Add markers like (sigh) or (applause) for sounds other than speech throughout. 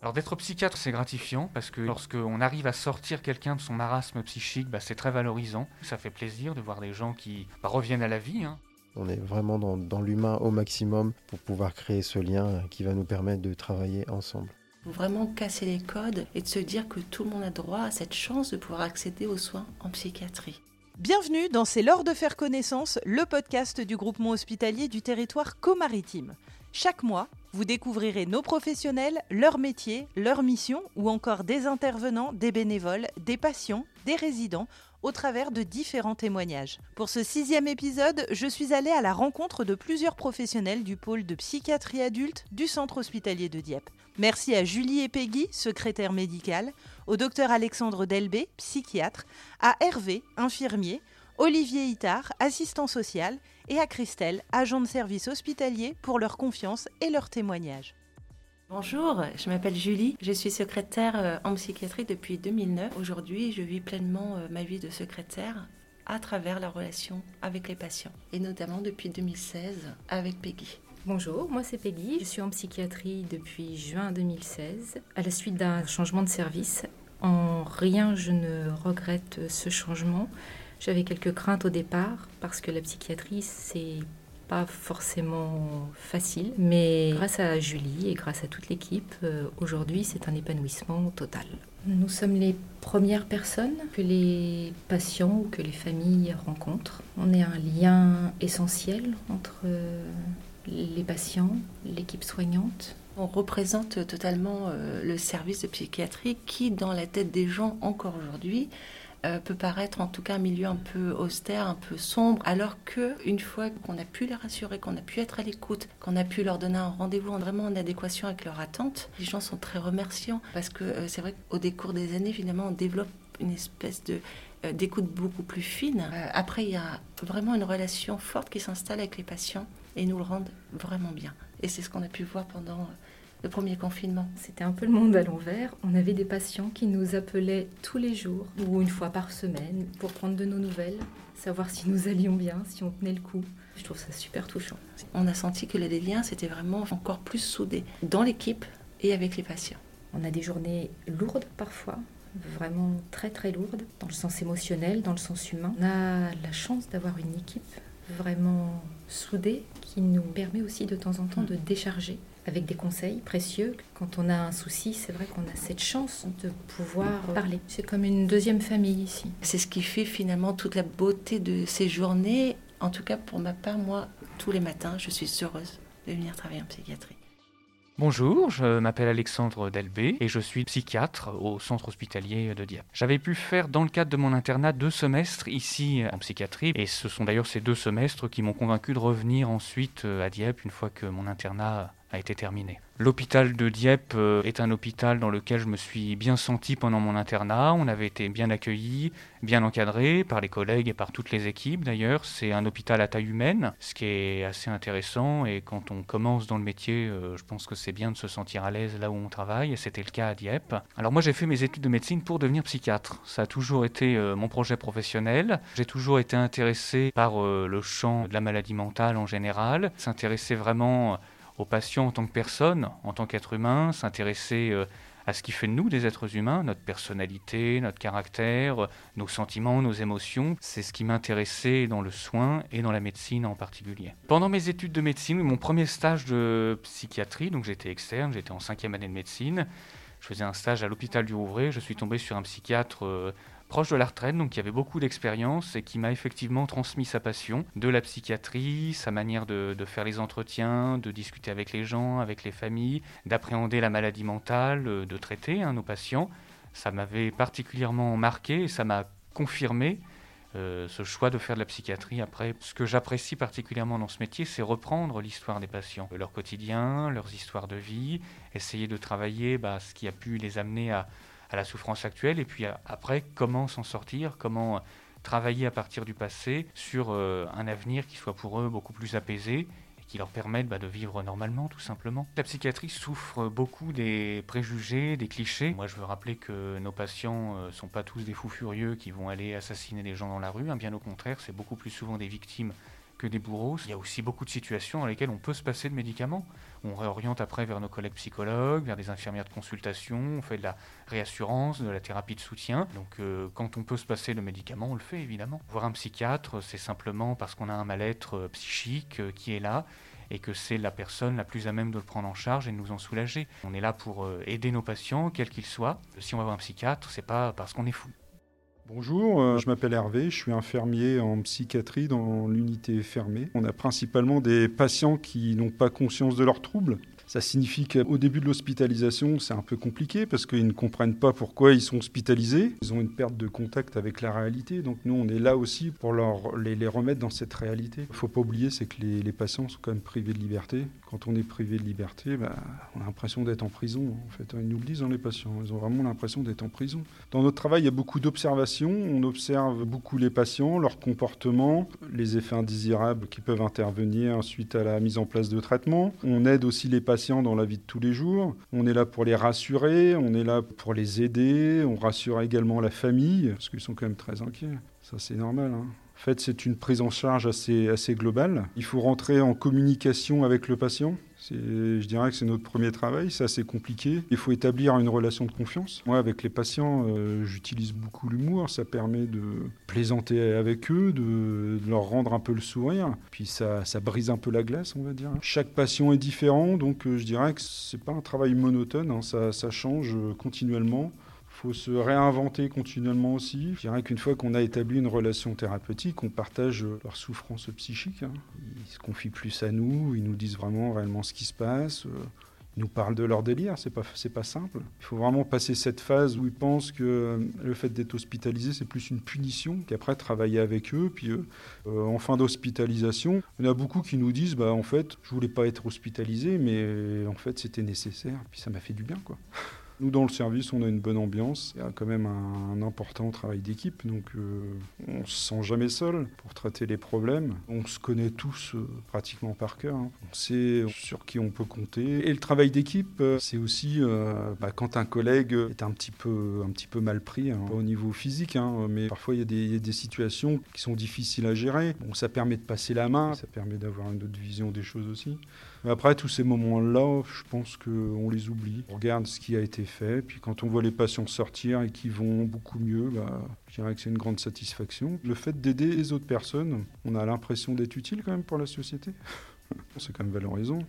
Alors d'être psychiatre, c'est gratifiant parce que lorsqu'on arrive à sortir quelqu'un de son marasme psychique, bah, c'est très valorisant. Ça fait plaisir de voir des gens qui bah, reviennent à la vie. hein. On est vraiment dans, dans l'humain au maximum pour pouvoir créer ce lien qui va nous permettre de travailler ensemble. faut vraiment casser les codes et de se dire que tout le monde a droit à cette chance de pouvoir accéder aux soins en psychiatrie. Bienvenue dans C'est l'heure de faire connaissance, le podcast du groupement hospitalier du territoire co-maritime. Chaque mois, vous découvrirez nos professionnels, leur métier, leur mission ou encore des intervenants, des bénévoles, des patients, des résidents au travers de différents témoignages. Pour ce sixième épisode, je suis allée à la rencontre de plusieurs professionnels du pôle de psychiatrie adulte du centre hospitalier de Dieppe. Merci à Julie et Peggy, secrétaire médicale, au docteur Alexandre Delbé, psychiatre, à Hervé, infirmier, Olivier Itard, assistant social, et à Christelle, agent de service hospitalier, pour leur confiance et leur témoignage. Bonjour, je m'appelle Julie, je suis secrétaire euh, en psychiatrie depuis 2009. Aujourd'hui, je vis pleinement euh, ma vie de secrétaire à travers la relation avec les patients, et notamment depuis 2016 avec Peggy. Bonjour, moi c'est Peggy, je suis en psychiatrie depuis juin 2016 à la suite d'un changement de service. En rien je ne regrette ce changement. J'avais quelques craintes au départ parce que la psychiatrie c'est pas forcément facile, mais grâce à Julie et grâce à toute l'équipe, euh, aujourd'hui c'est un épanouissement total. Nous sommes les premières personnes que les patients ou que les familles rencontrent. On est un lien essentiel entre euh, les patients, l'équipe soignante. On représente totalement euh, le service de psychiatrie qui, dans la tête des gens encore aujourd'hui, euh, peut paraître en tout cas un milieu un peu austère, un peu sombre, alors que une fois qu'on a pu les rassurer, qu'on a pu être à l'écoute, qu'on a pu leur donner un rendez-vous vraiment en adéquation avec leurs attentes, les gens sont très remerciants parce que euh, c'est vrai qu'au décours des années, finalement, on développe une espèce de euh, d'écoute beaucoup plus fine. Après, il y a vraiment une relation forte qui s'installe avec les patients et nous le rendent vraiment bien. Et c'est ce qu'on a pu voir pendant le premier confinement. C'était un peu le monde à l'envers. On avait des patients qui nous appelaient tous les jours ou une fois par semaine pour prendre de nos nouvelles, savoir si nous allions bien, si on tenait le coup. Je trouve ça super touchant. On a senti que les liens s'étaient vraiment encore plus soudés dans l'équipe et avec les patients. On a des journées lourdes parfois, vraiment très très lourdes, dans le sens émotionnel, dans le sens humain. On a la chance d'avoir une équipe vraiment soudée qui nous permet aussi de temps en temps de décharger avec des conseils précieux. Quand on a un souci, c'est vrai qu'on a cette chance de pouvoir parler. C'est comme une deuxième famille ici. C'est ce qui fait finalement toute la beauté de ces journées. En tout cas, pour ma part, moi, tous les matins, je suis heureuse de venir travailler en psychiatrie. Bonjour, je m'appelle Alexandre Delbé et je suis psychiatre au centre hospitalier de Dieppe. J'avais pu faire dans le cadre de mon internat deux semestres ici en psychiatrie et ce sont d'ailleurs ces deux semestres qui m'ont convaincu de revenir ensuite euh, à Dieppe une fois que mon internat a été terminé. L'hôpital de Dieppe euh, est un hôpital dans lequel je me suis bien senti pendant mon internat. On avait été bien accueillis, bien encadrés par les collègues et par toutes les équipes d'ailleurs. C'est un hôpital à taille humaine, ce qui est assez intéressant. Et quand on commence dans le métier, euh, je pense que c'est bien de se sentir à l'aise là où on travaille. Et c'était le cas à Dieppe. Alors moi j'ai fait mes études de médecine pour devenir psychiatre. Ça a toujours été euh, mon projet professionnel. J'ai toujours été intéressé par le champ de la maladie mentale en général. S'intéresser vraiment aux patients en tant que personne, en tant qu'être humain, s'intéresser euh, à ce qui fait de nous des êtres humains, notre personnalité, notre caractère, euh, nos sentiments, nos émotions. C'est ce qui m'intéressait dans le soin et dans la médecine en particulier. Pendant mes études de médecine, mon premier stage de psychiatrie, donc j'étais externe, j'étais en cinquième année de médecine, je faisais un stage à l'hôpital du Rouvray, je suis tombé sur un psychiatre euh, proche de la retraite, donc qui avait beaucoup d'expérience et qui m'a effectivement transmis sa passion de la psychiatrie, sa manière de, faire les entretiens, de discuter avec les gens, avec les familles, d'appréhender la maladie mentale, euh, de traiter hein, nos patients. Ça m'avait particulièrement marqué et ça m'a confirmé euh, ce choix de faire de la psychiatrie. Après, ce que j'apprécie particulièrement dans ce métier, c'est reprendre l'histoire des patients, leur quotidien, leurs histoires de vie, essayer de travailler bah, ce qui a pu les amener à, à la souffrance actuelle, et puis après, comment s'en sortir, comment travailler à partir du passé sur euh, un avenir qui soit pour eux beaucoup plus apaisé et qui leur permette bah, de vivre normalement, tout simplement. La psychiatrie souffre beaucoup des préjugés, des clichés. Moi, je veux rappeler que nos patients ne euh, sont pas tous des fous furieux qui vont aller assassiner des gens dans la rue, hein, bien au contraire, c'est beaucoup plus souvent des victimes que des bourreaux. Il y a aussi beaucoup de situations dans lesquelles on peut se passer de médicaments. On réoriente après vers nos collègues psychologues, vers des infirmières de consultation, on fait de la réassurance, de la thérapie de soutien. Donc euh, quand on peut se passer de médicaments, on le fait évidemment. Voir un psychiatre, c'est simplement parce qu'on a un mal-être euh, psychique euh, qui est là et que c'est la personne la plus à même de le prendre en charge et de nous en soulager. On est là pour aider nos patients, quels qu'ils soient. Si on va voir un psychiatre, c'est pas parce qu'on est fou. Bonjour, je m'appelle Hervé, je suis infirmier en psychiatrie dans l'unité fermée. On a principalement des patients qui n'ont pas conscience de leurs troubles ça signifie qu'au début de l'hospitalisation, c'est un peu compliqué parce qu'ils ne comprennent pas pourquoi ils sont hospitalisés. Ils ont une perte de contact avec la réalité. Donc nous, on est là aussi pour leur, les, remettre dans cette réalité. Il ne faut pas oublier, c'est que les, patients sont quand même privés de liberté. Quand on est privé de liberté, bah, on a l'impression d'être en prison. En fait, ils nous le disent, hein, les patients. Ils ont vraiment l'impression d'être en prison. Dans notre travail, il y a beaucoup d'observations. On observe beaucoup les patients, leur comportement, les effets indésirables qui peuvent intervenir suite à la mise en place de traitements. On aide aussi les patients dans la vie de tous les jours. On est là pour les rassurer, on est là pour les aider, on rassure également la famille, parce qu'ils sont quand même très inquiets. Ça, c'est normal. Hein. En fait, c'est une prise en charge assez, assez globale. Il faut rentrer en communication avec le patient. Je dirais que c'est notre premier travail, c'est assez compliqué. Il faut établir une relation de confiance. Moi, avec les patients, euh, j'utilise beaucoup l'humour. Ça permet de plaisanter avec eux, de, leur rendre un peu le sourire. Puis ça, ça, brise un peu la glace, on va dire. Chaque patient est différent, donc euh, je dirais que c'est pas un travail monotone. Hein. Ça, change continuellement faut se réinventer continuellement aussi. Je dirais qu'une fois qu'on a établi une relation thérapeutique, on partage leur souffrance psychique. Hein. Ils se confient plus à nous, ils nous disent vraiment réellement ce qui se passe. Euh, ils nous parlent de leur délire, c'est pas, c'est pas simple. Il faut vraiment passer cette phase où ils pensent que euh, le fait d'être hospitalisé, c'est plus une punition, qu'après travailler avec eux. Puis euh, en fin d'hospitalisation, il y en a beaucoup qui nous disent bah, en fait, je voulais pas être hospitalisé, mais en fait, c'était nécessaire. Puis ça m'a fait du bien, quoi. Nous, dans le service, on a une bonne ambiance. Il y a quand même un, important travail d'équipe, donc euh, on se sent jamais seul pour traiter les problèmes. On se connaît tous euh, pratiquement par cœur. Hein. On sait sur qui on peut compter. Et le travail d'équipe, euh, c'est aussi bah, quand un collègue est un petit peu, un petit peu mal pris, hein, au niveau physique, hein, mais parfois il y, a des, situations qui sont difficiles à gérer. Bon, ça permet de passer la main, ça permet d'avoir une autre vision des choses aussi. Après, tous ces moments-là, je pense qu'on les oublie. On regarde ce qui a été fait, puis quand on voit les patients sortir et qui vont beaucoup mieux, bah, je dirais que c'est une grande satisfaction. Le fait d'aider les autres personnes, on a l'impression d'être utile quand même pour la société. (laughs) c'est quand même valorisant.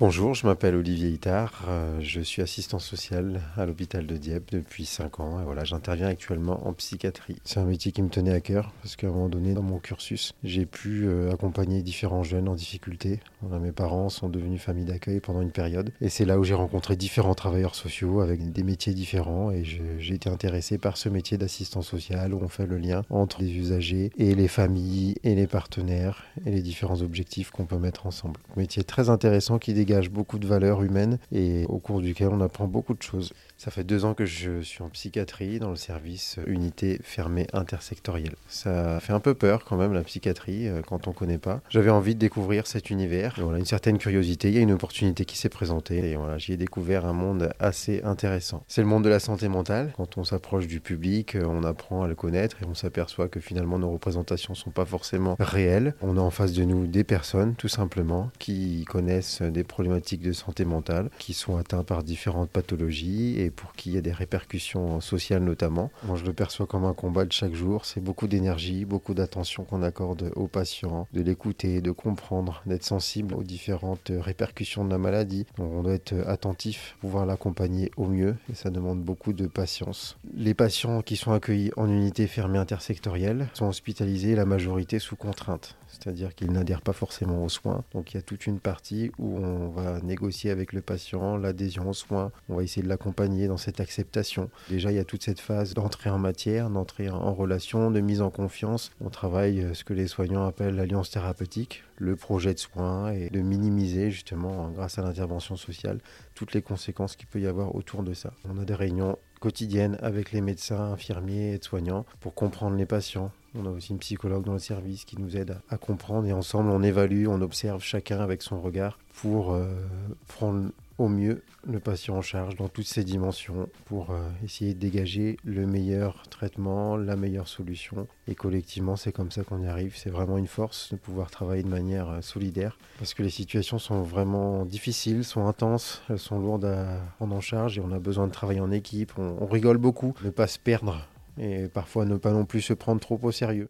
Bonjour, je m'appelle Olivier Itard, euh, je suis assistant social à l'hôpital de Dieppe depuis 5 ans et voilà, j'interviens actuellement en psychiatrie. C'est un métier qui me tenait à cœur parce qu'à un moment donné dans mon cursus, j'ai pu euh, accompagner différents jeunes en difficulté. mes parents sont devenus famille d'accueil pendant une période et c'est là où j'ai rencontré différents travailleurs sociaux avec des métiers différents et j'ai été intéressé par ce métier d'assistant social où on fait le lien entre les usagers et les familles et les partenaires et les différents objectifs qu'on peut mettre ensemble. Métier très intéressant qui beaucoup de valeurs humaines et au cours duquel on apprend beaucoup de choses. Ça fait deux ans que je suis en psychiatrie dans le service unité fermée intersectorielle. Ça fait un peu peur quand même la psychiatrie euh, quand on connaît pas. J'avais envie de découvrir cet univers. voilà, une certaine curiosité. Il y a une opportunité qui s'est présentée et voilà, j'y ai découvert un monde assez intéressant. C'est le monde de la santé mentale. Quand on s'approche du public, euh, on apprend à le connaître et on s'aperçoit que finalement nos représentations sont pas forcément réelles. On a en face de nous des personnes tout simplement qui connaissent des problématiques de santé mentale, qui sont atteints par différentes pathologies et pour qui il y a des répercussions sociales notamment. Moi, je le perçois comme un combat de chaque jour. C'est beaucoup d'énergie, beaucoup d'attention qu'on accorde aux patients, de l'écouter, de comprendre, d'être sensible aux différentes répercussions de la maladie. Donc, on doit être attentif, pouvoir l'accompagner au mieux et ça demande beaucoup de patience. Les patients qui sont accueillis en unité fermée intersectorielle sont hospitalisés la majorité sous contrainte c'est-à-dire qu'ils n'adhèrent pas forcément aux soins. Donc il y a toute une partie où on va négocier avec le patient l'adhésion aux soins, on va essayer de l'accompagner dans cette acceptation. Déjà, il y a toute cette phase d'entrée en matière, d'entrée en relation, de mise en confiance. On travaille euh, ce que les soignants appellent l'alliance thérapeutique, le projet de soins et de minimiser justement, grâce à l'intervention sociale, toutes les conséquences qu'il peut y avoir autour de ça. On a des réunions quotidiennes avec les médecins, infirmiers et soignants pour comprendre les patients, On a aussi une psychologue dans le service qui nous aide à, comprendre et ensemble on évalue, on observe chacun avec son regard pour euh, prendre au mieux le patient en charge dans toutes ses dimensions pour euh, essayer de dégager le meilleur traitement, la meilleure solution. Et collectivement, c'est comme ça qu'on y arrive. C'est vraiment une force de pouvoir travailler de manière euh, solidaire parce que les situations sont vraiment difficiles, sont intenses, elles sont lourdes à prendre en charge et on a besoin de travailler en équipe. On, on rigole beaucoup, ne pas se perdre et parfois ne pas non plus se prendre trop au sérieux.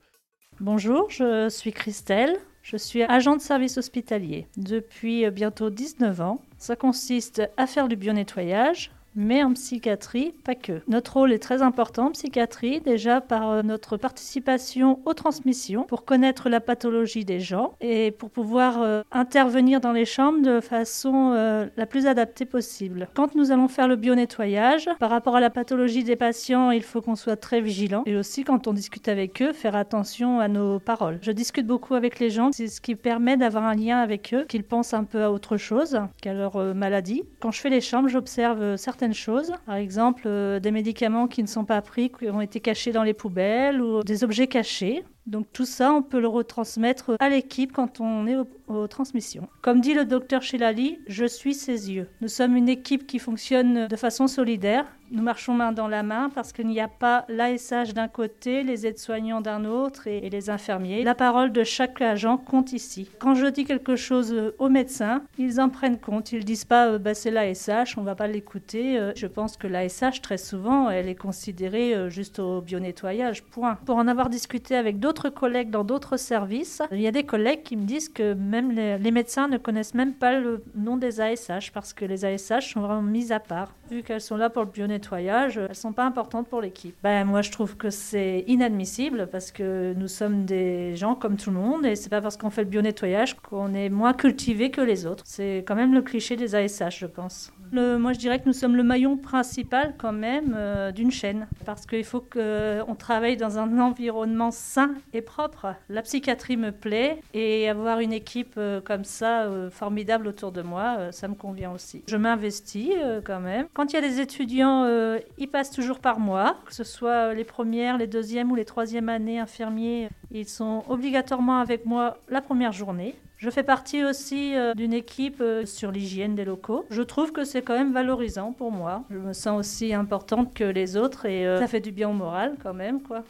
Bonjour, je suis Christelle. Je suis agent de service hospitalier depuis euh, bientôt 19 ans. Ça consiste à faire du bio-nettoyage, mais en psychiatrie, pas que. Notre rôle est très important en psychiatrie, déjà par euh, notre participation aux transmissions, pour connaître la pathologie des gens et pour pouvoir euh, intervenir dans les chambres de façon euh, la plus adaptée possible. Quand nous allons faire le bio-nettoyage, par rapport à la pathologie des patients, il faut qu'on soit très vigilant et aussi quand on discute avec eux, faire attention à nos paroles. Je discute beaucoup avec les gens, c'est ce qui permet d'avoir un lien avec eux, qu'ils pensent un peu à autre chose qu'à leur maladie. Quand je fais les chambres, j'observe certains choses. Par exemple, euh, des médicaments qui ne sont pas pris, qui ont été cachés dans les poubelles ou des objets cachés. Donc tout ça, on peut le retransmettre à l'équipe quand on est aux, transmissions. Comme dit le docteur Chilali, je suis ses yeux. Nous sommes une équipe qui fonctionne de façon solidaire. Nous marchons main dans la main parce qu'il n'y a pas l'ASH d'un côté, les aides-soignants d'un autre et, les infirmiers. La parole de chaque agent compte ici. Quand je dis quelque chose aux médecins, ils en prennent compte. Ils disent pas euh, bah, c'est l'ASH, on va pas l'écouter. Euh, je pense que l'ASH, très souvent, elle est considérée euh, juste au bio-nettoyage, point. Pour en avoir discuté avec d'autres collègues dans d'autres services, il y a des collègues qui me disent que même les, médecins ne connaissent même pas le nom des ASH parce que les ASH sont vraiment mises à part. Vu qu'elles sont là pour le bio-nettoyage, elles sont pas importantes pour l'équipe. Ben, moi, je trouve que c'est inadmissible parce que nous sommes des gens comme tout le monde et c'est pas parce qu'on fait le bio-nettoyage qu'on est moins cultivé que les autres. C'est quand même le cliché des ASH, je pense. Moi, je dirais que nous sommes le maillon principal quand même euh, d'une chaîne parce qu'il faut qu'on travaille dans un environnement sain et propre. La psychiatrie me plaît et avoir une équipe euh, comme ça euh, formidable autour de moi, ça me convient aussi. Je m'investis quand même. Quand il y a des étudiants, ils passent toujours par moi, que ce soit les premières, les deuxièmes ou les troisièmes années infirmiers, ils sont obligatoirement avec moi la première journée. Je fais partie aussi euh, d'une équipe euh, sur l'hygiène des locaux. Je trouve que c'est quand même valorisant pour moi. Je me sens aussi importante que les autres et euh, ça fait du bien au moral quand même, quoi.